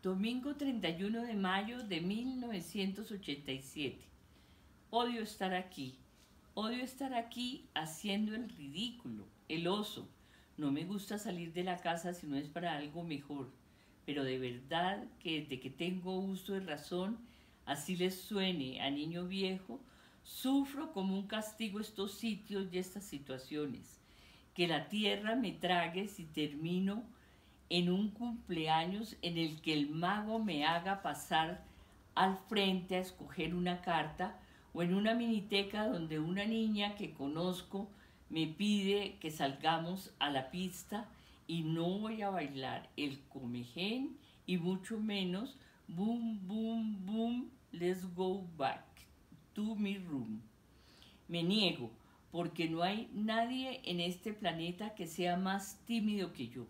Domingo 31 de mayo de 1987. Odio estar aquí. Odio estar aquí haciendo el ridículo, el oso. No me gusta salir de la casa si no es para algo mejor. Pero de verdad que desde que tengo uso de razón, así les suene a niño viejo, sufro como un castigo estos sitios y estas situaciones. Que la tierra me trague si termino en un cumpleaños en el que el mago me haga pasar al frente a escoger una carta o en una miniteca donde una niña que conozco me pide que salgamos a la pista y no voy a bailar el comején y mucho menos boom, boom, boom, let's go back to my room. Me niego porque no hay nadie en este planeta que sea más tímido que yo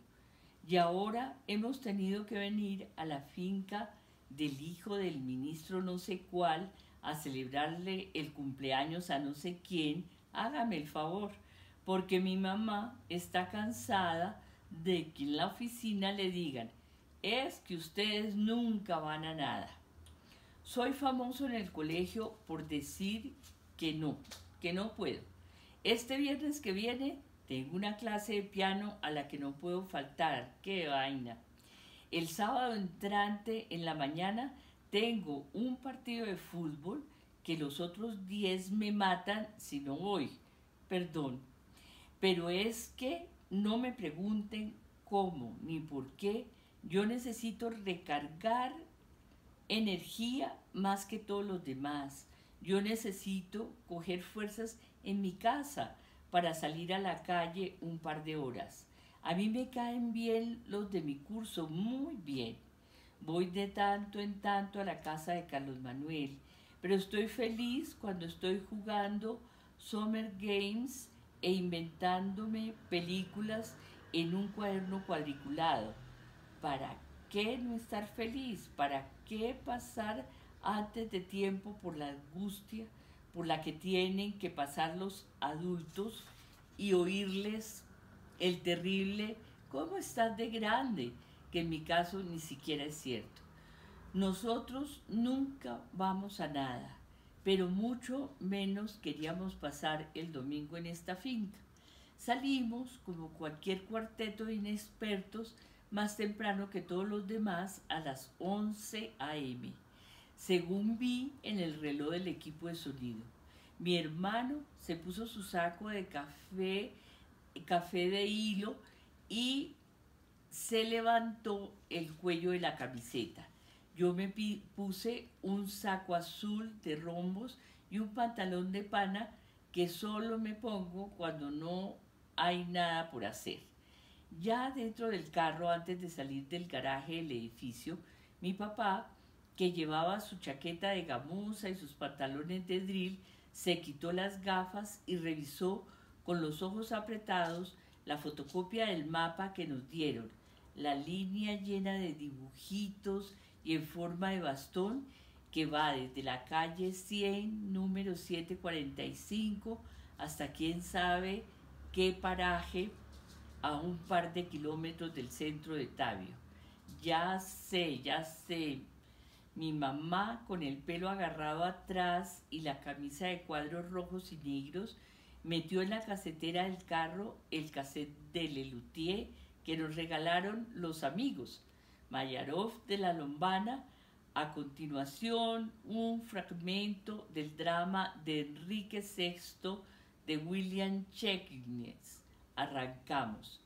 y ahora hemos tenido que venir a la finca del hijo del ministro no sé cuál a celebrarle el cumpleaños a no sé quién, hágame el favor, porque mi mamá está cansada de que en la oficina le digan, es que ustedes nunca van a nada. Soy famoso en el colegio por decir que no, que no puedo. Este viernes que viene tengo una clase de piano a la que no puedo faltar. ¡Qué vaina! El sábado entrante en la mañana tengo un partido de fútbol que los otros 10 me matan si no voy. Perdón. Pero es que no me pregunten cómo ni por qué. Yo necesito recargar energía más que todos los demás. Yo necesito coger fuerzas en mi casa para salir a la calle un par de horas. A mí me caen bien los de mi curso, muy bien. Voy de tanto en tanto a la casa de Carlos Manuel, pero estoy feliz cuando estoy jugando Summer Games e inventándome películas en un cuaderno cuadriculado. ¿Para qué no estar feliz? ¿Para qué pasar antes de tiempo por la angustia por la que tienen que pasar los adultos y oírles el terrible ¿cómo estás de grande? que en mi caso ni siquiera es cierto. Nosotros nunca vamos a nada, pero mucho menos queríamos pasar el domingo en esta finca. Salimos, como cualquier cuarteto de inexpertos, más temprano que todos los demás a las 11 a.m según vi en el reloj del equipo de sonido. Mi hermano se puso su saco de café, café de hilo y se levantó el cuello de la camiseta. Yo me puse un saco azul de rombos y un pantalón de pana que solo me pongo cuando no hay nada por hacer. Ya dentro del carro, antes de salir del garaje del edificio, mi papá que llevaba su chaqueta de gamuza y sus pantalones de drill, se quitó las gafas y revisó con los ojos apretados la fotocopia del mapa que nos dieron, la línea llena de dibujitos y en forma de bastón que va desde la calle 100, número 745, hasta quién sabe qué paraje a un par de kilómetros del centro de Tabio. Ya sé, ya sé, mi mamá con el pelo agarrado atrás y la camisa de cuadros rojos y negros metió en la casetera del carro el cassette de Lelutier que nos regalaron los amigos. Mayarov de la Lombana, a continuación un fragmento del drama de Enrique VI de William Shakespeare. Arrancamos.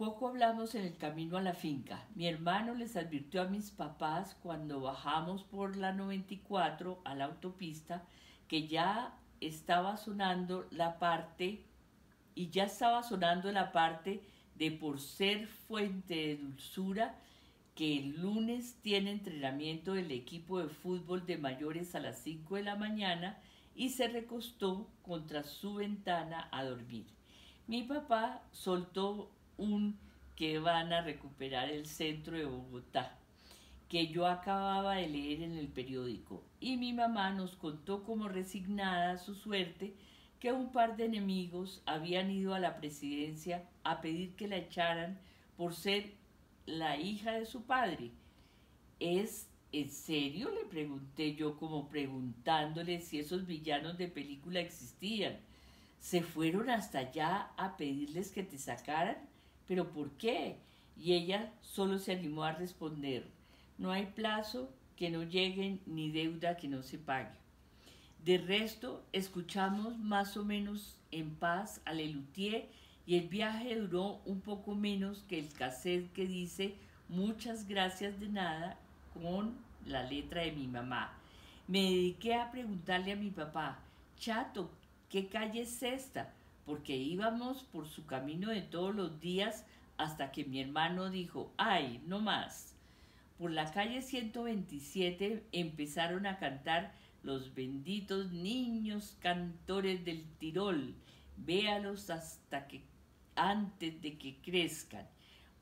Poco hablamos en el camino a la finca. Mi hermano les advirtió a mis papás cuando bajamos por la 94 a la autopista que ya estaba sonando la parte y ya estaba sonando la parte de por ser fuente de dulzura que el lunes tiene entrenamiento del equipo de fútbol de mayores a las 5 de la mañana y se recostó contra su ventana a dormir. Mi papá soltó un que van a recuperar el centro de Bogotá, que yo acababa de leer en el periódico, y mi mamá nos contó como resignada a su suerte que un par de enemigos habían ido a la presidencia a pedir que la echaran por ser la hija de su padre. ¿Es en serio? le pregunté yo como preguntándole si esos villanos de película existían. ¿Se fueron hasta allá a pedirles que te sacaran? ¿Pero por qué? Y ella solo se animó a responder, no hay plazo que no llegue ni deuda que no se pague. De resto, escuchamos más o menos en paz a Lelutier y el viaje duró un poco menos que el cassette que dice muchas gracias de nada con la letra de mi mamá. Me dediqué a preguntarle a mi papá, Chato, ¿qué calle es esta? Porque íbamos por su camino de todos los días hasta que mi hermano dijo, ay, no más. Por la calle 127 empezaron a cantar los benditos niños cantores del Tirol. Véalos hasta que antes de que crezcan.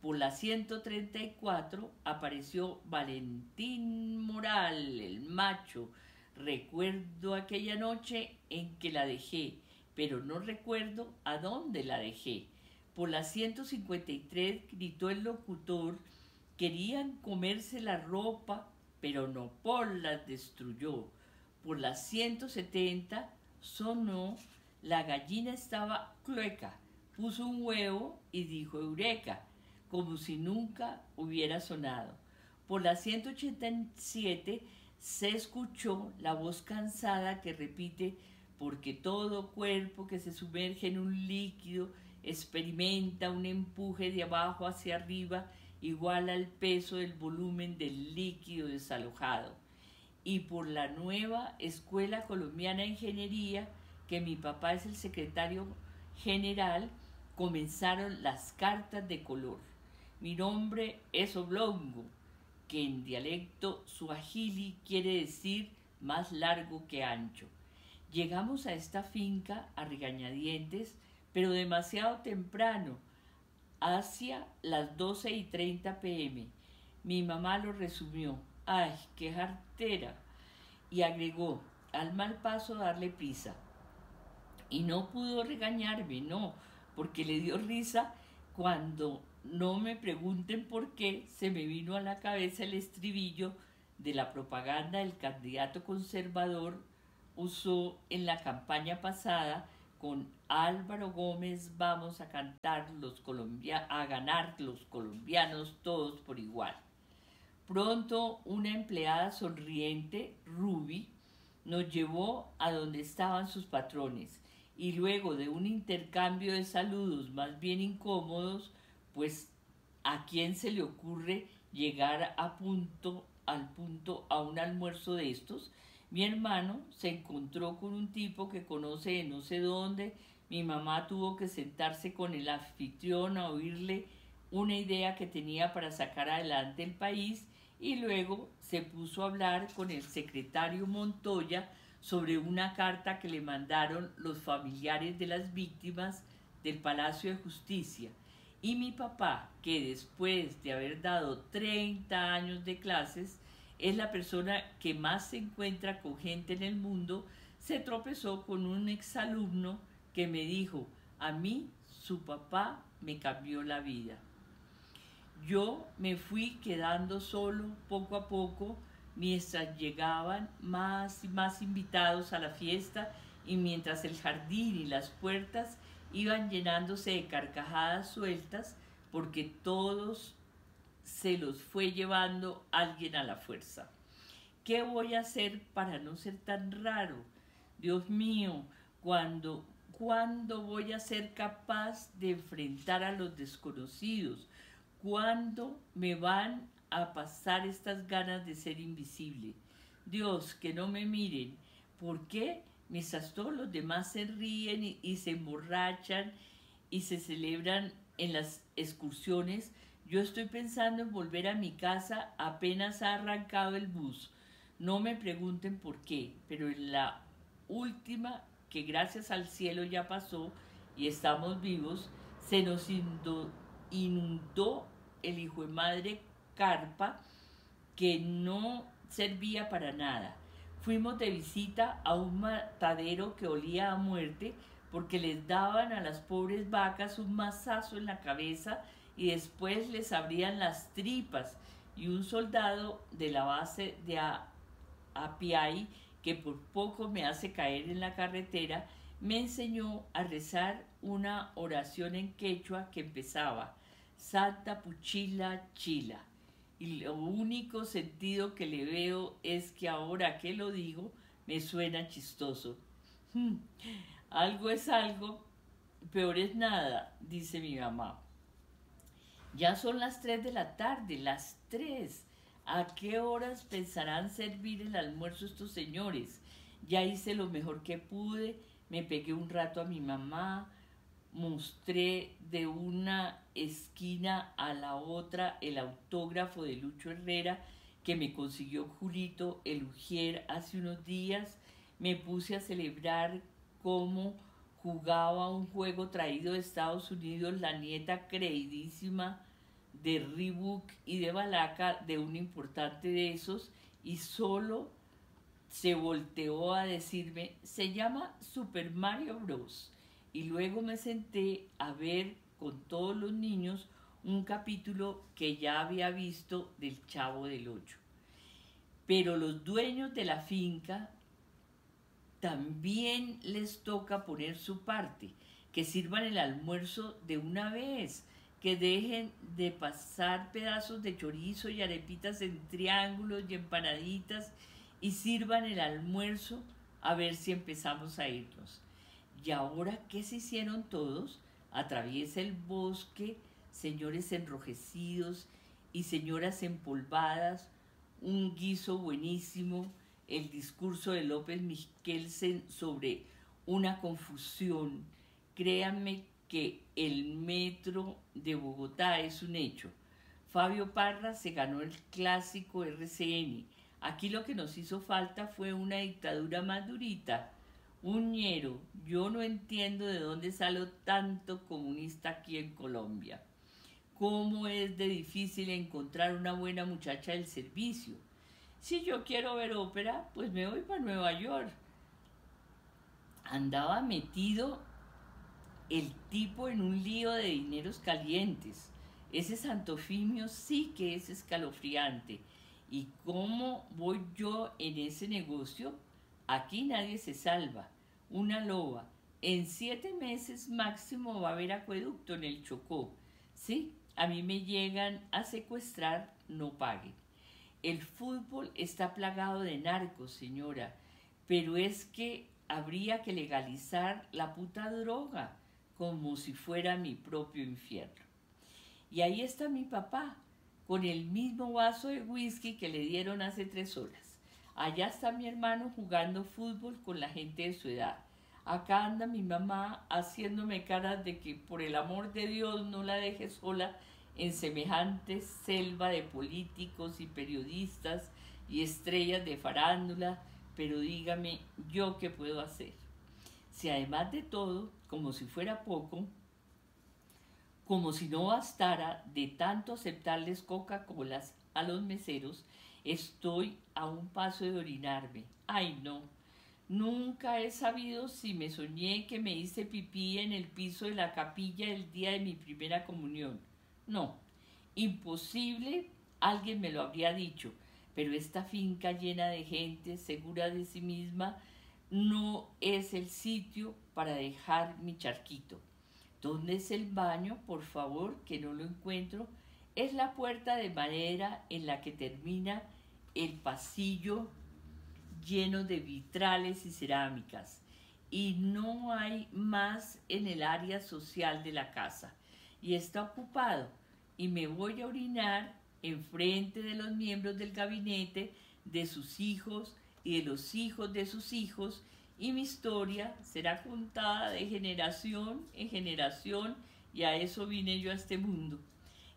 Por la 134 apareció Valentín Moral, el macho. Recuerdo aquella noche en que la dejé, pero no recuerdo a dónde la dejé. Por la 153 gritó el locutor, querían comerse la ropa, pero no por la destruyó por las 170 sonó, la gallina estaba clueca, puso un huevo y dijo eureka, como si nunca hubiera sonado. Por las 187 se escuchó la voz cansada que repite, porque todo cuerpo que se sumerge en un líquido experimenta un empuje de abajo hacia arriba igual al peso del volumen del líquido desalojado y por la nueva Escuela Colombiana de Ingeniería, que mi papá es el secretario general, comenzaron las cartas de color. Mi nombre es Oblongo, que en dialecto suajili quiere decir más largo que ancho. Llegamos a esta finca a regañadientes, pero demasiado temprano, hacia las 12 y 30 pm. Mi mamá lo resumió. ¡Ay, qué jartera! Y agregó, al mal paso darle prisa. Y no pudo regañarme, no, porque le dio risa cuando no me pregunten por qué se me vino a la cabeza el estribillo de la propaganda del candidato conservador usó en la campaña pasada con Álvaro Gómez vamos a cantar los a ganar los colombianos todos por igual. Pronto una empleada sonriente, Ruby, nos llevó a donde estaban sus patrones y luego de un intercambio de saludos más bien incómodos, pues a quién se le ocurre llegar a punto al punto a un almuerzo de estos, mi hermano se encontró con un tipo que conoce de no sé dónde, mi mamá tuvo que sentarse con el anfitrión a oírle una idea que tenía para sacar adelante el país y luego se puso a hablar con el secretario Montoya sobre una carta que le mandaron los familiares de las víctimas del Palacio de Justicia. Y mi papá, que después de haber dado 30 años de clases, es la persona que más se encuentra con gente en el mundo, se tropezó con un exalumno que me dijo, a mí su papá me cambió la vida. Yo me fui quedando solo poco a poco mientras llegaban más y más invitados a la fiesta y mientras el jardín y las puertas iban llenándose de carcajadas sueltas porque todos se los fue llevando alguien a la fuerza. ¿Qué voy a hacer para no ser tan raro? Dios mío, cuando, ¿cuándo voy a ser capaz de enfrentar a los desconocidos? ¿Cuándo me van a pasar estas ganas de ser invisible? Dios, que no me miren. ¿Por qué? Mientras todos los demás se ríen y, se emborrachan y se celebran en las excursiones, yo estoy pensando en volver a mi casa apenas ha arrancado el bus. No me pregunten por qué, pero en la última, que gracias al cielo ya pasó y estamos vivos, se nos inundó el hijo de madre carpa que no servía para nada. Fuimos de visita a un matadero que olía a muerte porque les daban a las pobres vacas un mazazo en la cabeza y después les abrían las tripas y un soldado de la base de Apiay, que por poco me hace caer en la carretera, me enseñó a rezar una oración en quechua que empezaba Santa Puchila Chila. Y lo único sentido que le veo es que ahora que lo digo me suena chistoso. Algo es algo, peor es nada, dice mi mamá. Ya son las tres de la tarde, las tres. ¿A qué horas pensarán servir el almuerzo estos señores? Ya hice lo mejor que pude, me pegué un rato a mi mamá, mostré de una esquina a la otra el autógrafo de Lucho Herrera que me consiguió Julito el Ujier hace unos días, me puse a celebrar cómo jugaba un juego traído de Estados Unidos la nieta creidísima de Reebok y de Balaca de un importante de esos y solo se volteó a decirme, se llama Super Mario Bros. Y luego me senté a ver con todos los niños un capítulo que ya había visto del Chavo del Ocho. Pero los dueños de la finca también les toca poner su parte, que sirvan el almuerzo de una vez, que dejen de pasar pedazos de chorizo y arepitas en triángulos y empanaditas y sirvan el almuerzo a ver si empezamos a irnos. Y ahora, ¿qué se hicieron todos? Atraviesa el bosque, señores enrojecidos y señoras empolvadas, un guiso buenísimo, el discurso de López Michelsen sobre una confusión. Créanme que el metro de Bogotá es un hecho. Fabio Parra se ganó el clásico RCN. Aquí lo que nos hizo falta fue una dictadura más durita. Un ñero. Yo no entiendo de dónde salió tanto comunista aquí en Colombia. ¿Cómo es de difícil encontrar una buena muchacha del servicio? Si yo quiero ver ópera, pues me voy para Nueva York. Andaba metido el tipo en un lío de dineros calientes. Ese Santofimio sí que es escalofriante. ¿Y cómo voy yo en ese negocio? Aquí nadie se salva. Una loba. En siete meses máximo va a haber acueducto en el Chocó. Sí, a mí me llegan a secuestrar, no paguen. El fútbol está plagado de narcos, señora, pero es que habría que legalizar la puta droga como si fuera mi propio infierno. Y ahí está mi papá, con el mismo vaso de whisky que le dieron hace tres horas. Allá está mi hermano jugando fútbol con la gente de su edad. Acá anda mi mamá haciéndome caras de que por el amor de Dios no la deje sola en semejante selva de políticos y periodistas y estrellas de farándula, pero dígame yo qué puedo hacer. Si además de todo como si fuera poco, como si no bastara de tanto aceptarles Coca-Colas a los meseros, estoy a un paso de orinarme. Ay, no. Nunca he sabido si me soñé que me hice pipí en el piso de la capilla el día de mi primera comunión. No, imposible, alguien me lo habría dicho, pero esta finca llena de gente segura de sí misma no es el sitio para dejar mi charquito. ¿Dónde es el baño? Por favor, que no lo encuentro. Es la puerta de madera en la que termina el pasillo lleno de vitrales y cerámicas. Y no hay más en el área social de la casa. Y está ocupado. Y me voy a orinar en frente de los miembros del gabinete, de sus hijos y de los hijos de sus hijos y mi historia será contada de generación en generación y a eso vine yo a este mundo.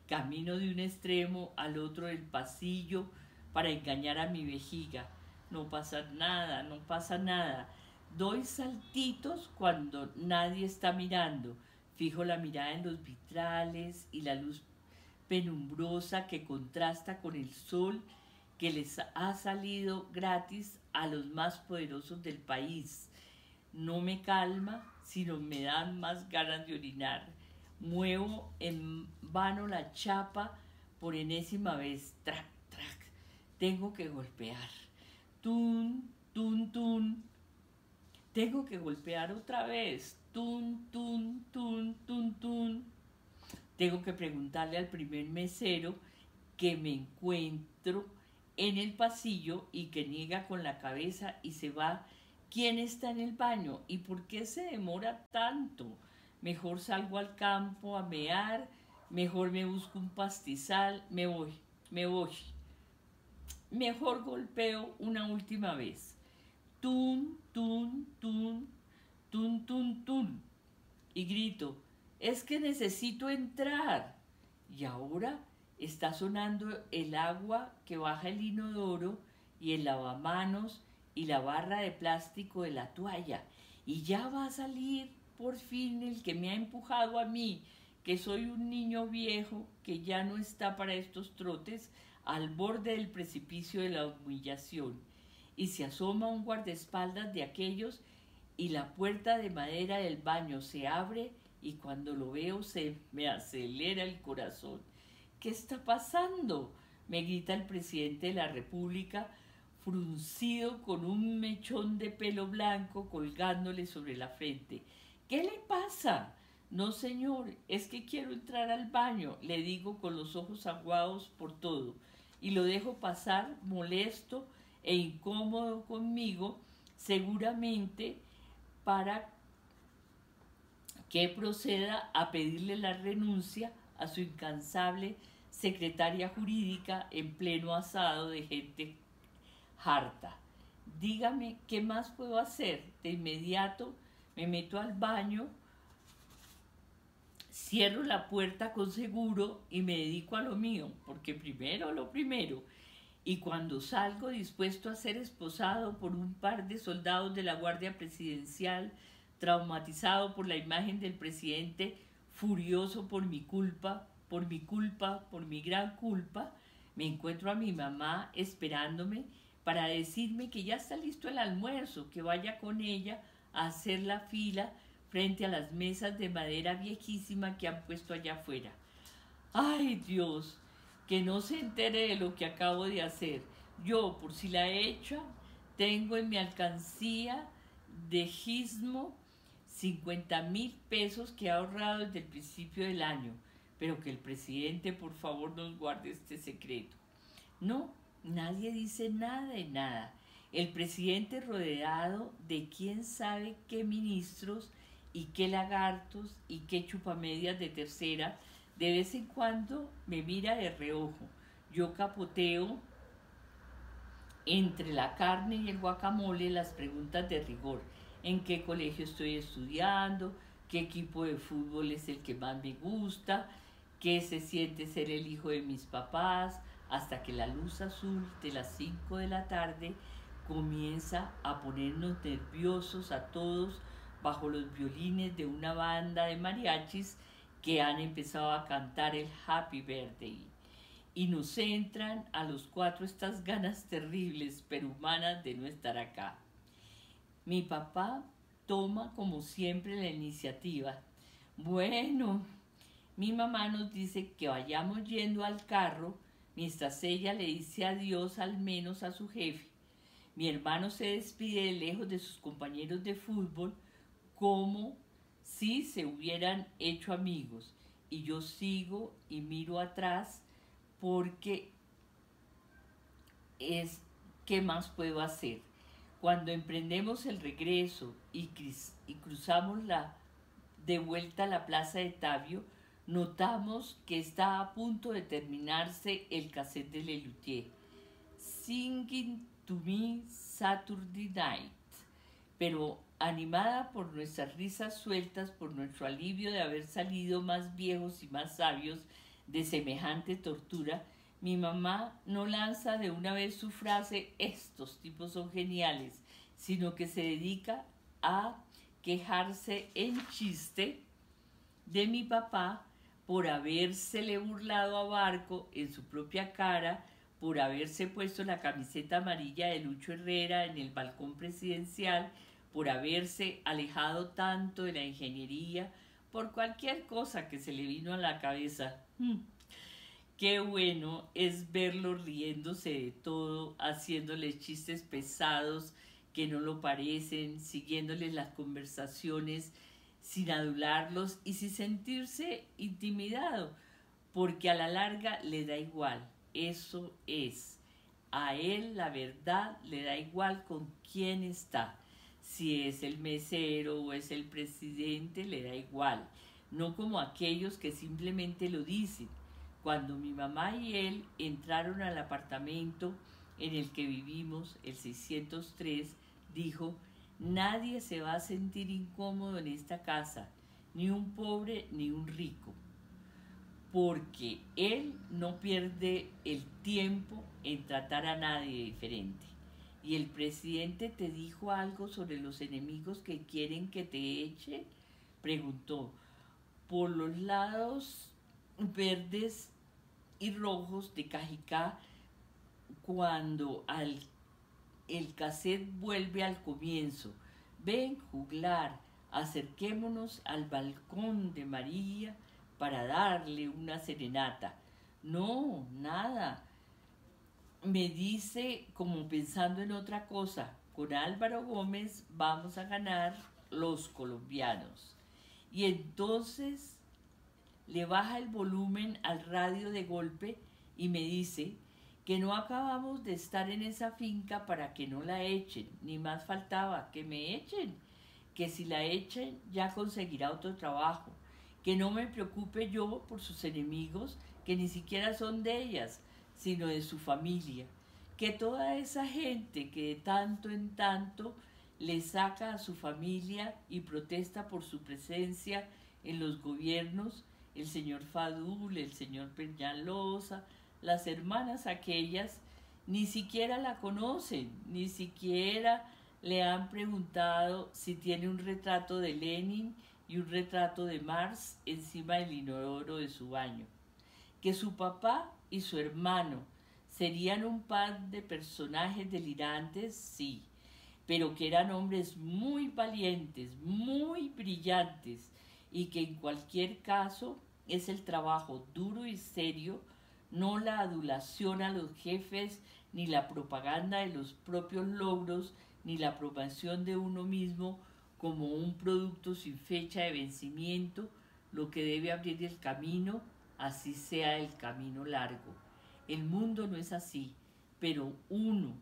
Camino de un extremo al otro del pasillo para engañar a mi vejiga. No pasa nada, no pasa nada. Doy saltitos cuando nadie está mirando. Fijo la mirada en los vitrales y la luz penumbrosa que contrasta con el sol que les ha salido gratis a los más poderosos del país. No me calma, sino me dan más ganas de orinar. Muevo en vano la chapa por enésima vez. Trac, trac. Tengo que golpear. Tun, tun, tun. Tengo que golpear otra vez. Tun, tun, tun, tun, tun. Tengo que preguntarle al primer mesero que me encuentro en el pasillo y que niega con la cabeza y se va. ¿Quién está en el baño? ¿Y por qué se demora tanto? Mejor salgo al campo a mear, mejor me busco un pastizal, me voy, me voy. Mejor golpeo una última vez. Tun, tun, tun, tun, tun, tun. Y grito, es que necesito entrar. Y ahora está sonando el agua que baja el inodoro y el lavamanos y la barra de plástico de la toalla. Y ya va a salir por fin el que me ha empujado a mí, que soy un niño viejo que ya no está para estos trotes, al borde del precipicio de la humillación. Y se asoma un guardaespaldas de aquellos y la puerta de madera del baño se abre y cuando lo veo se me acelera el corazón. ¿Qué está pasando? me grita el presidente de la República, fruncido con un mechón de pelo blanco colgándole sobre la frente. ¿Qué le pasa? No, señor, es que quiero entrar al baño, le digo con los ojos aguados por todo, y lo dejo pasar molesto e incómodo conmigo, seguramente para que proceda a pedirle la renuncia a su incansable secretaria jurídica en pleno asado de gente harta. Dígame, ¿qué más puedo hacer? De inmediato me meto al baño, cierro la puerta con seguro y me dedico a lo mío, porque primero lo primero. Y cuando salgo dispuesto a ser esposado por un par de soldados de la Guardia Presidencial, traumatizado por la imagen del presidente, furioso por mi culpa, por mi culpa, por mi gran culpa, me encuentro a mi mamá esperándome para decirme que ya está listo el almuerzo, que vaya con ella hacer la fila frente a las mesas de madera viejísima que han puesto allá afuera. Ay Dios, que no se entere de lo que acabo de hacer. Yo, por si la he hecho, tengo en mi alcancía de gismo 50 mil pesos que he ahorrado desde el principio del año, pero que el presidente por favor nos guarde este secreto. No, nadie dice nada de nada. El presidente rodeado de quién sabe qué ministros y qué lagartos y qué chupamedias de tercera, de vez en cuando me mira de reojo. Yo capoteo entre la carne y el guacamole las preguntas de rigor. ¿En qué colegio estoy estudiando? ¿Qué equipo de fútbol es el que más me gusta? ¿Qué se siente ser el hijo de mis papás? Hasta que la luz azul de las 5 de la tarde comienza a ponernos nerviosos a todos bajo los violines de una banda de mariachis que han empezado a cantar el Happy Birthday. Y nos entran a los cuatro estas ganas terribles pero humanas de no estar acá. Mi papá toma como siempre la iniciativa. Bueno, mi mamá nos dice que vayamos yendo al carro mientras ella le dice adiós al menos a su jefe mi hermano se despide lejos de sus compañeros de fútbol como si se hubieran hecho amigos. Y yo sigo y miro atrás porque es qué más puedo hacer. Cuando emprendemos el regreso y, cruzamos la, de vuelta a la plaza de Tabio, notamos que está a punto de terminarse el cassette de Lelutier. Singing to Me Saturday Night, pero animada por nuestras risas sueltas, por nuestro alivio de haber salido más viejos y más sabios de semejante tortura, mi mamá no lanza de una vez su frase estos tipos son geniales, sino que se dedica a quejarse en chiste de mi papá por habérsele burlado a Barco en su propia cara por haberse puesto la camiseta amarilla de Lucho Herrera en el balcón presidencial, por haberse alejado tanto de la ingeniería, por cualquier cosa que se le vino a la cabeza. Mm. Qué bueno es verlo riéndose de todo, haciéndole chistes pesados que no lo parecen, siguiéndoles las conversaciones sin adularlos y sin sentirse intimidado, porque a la larga le da igual. Eso es. A él la verdad le da igual con quién está. Si es el mesero o es el presidente, le da igual. No como aquellos que simplemente lo dicen cuando mi mamá y él entraron al apartamento en el que vivimos, el 603, dijo, nadie se va a sentir incómodo en esta casa, ni un pobre ni un rico, porque él no pierde el tiempo en tratar a nadie diferente. Y el presidente te dijo algo sobre los enemigos que quieren que te eche, preguntó. Por los lados verdes y rojos de Cajicá cuando al, el cassette vuelve al comienzo. Ven, juglar, acerquémonos al balcón de María para darle una serenata. No, nada. Me dice como pensando en otra cosa, con Álvaro Gómez vamos a ganar los colombianos. Y entonces le baja el volumen al radio de golpe y me dice que no acabamos de estar en esa finca para que no la echen, ni más faltaba que me echen, que si la echen ya conseguirá otro trabajo, que no me preocupe yo por sus enemigos, que ni siquiera son de ellas, sino de su familia, que toda esa gente que de tanto en tanto le saca a su familia y protesta por su presencia en los gobiernos, el señor Fadul, el señor Peñalosa, las hermanas aquellas, ni siquiera la conocen, ni siquiera le han preguntado si tiene un retrato de Lenin y un retrato de Marx encima del inodoro de su baño. Que su papá y su hermano serían un par de personajes delirantes, sí, pero que eran hombres muy valientes, muy brillantes, y que en cualquier caso es el trabajo duro y serio, no la adulación a los jefes, ni la propaganda de los propios logros, ni la aprobación de uno mismo como un producto sin fecha de vencimiento, lo que debe abrir el camino, así sea el camino largo. El mundo no es así, pero uno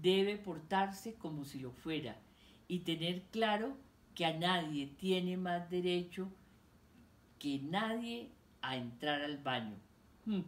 debe portarse como si lo fuera y tener claro que a nadie tiene más derecho que nadie a entrar al baño. Hmm.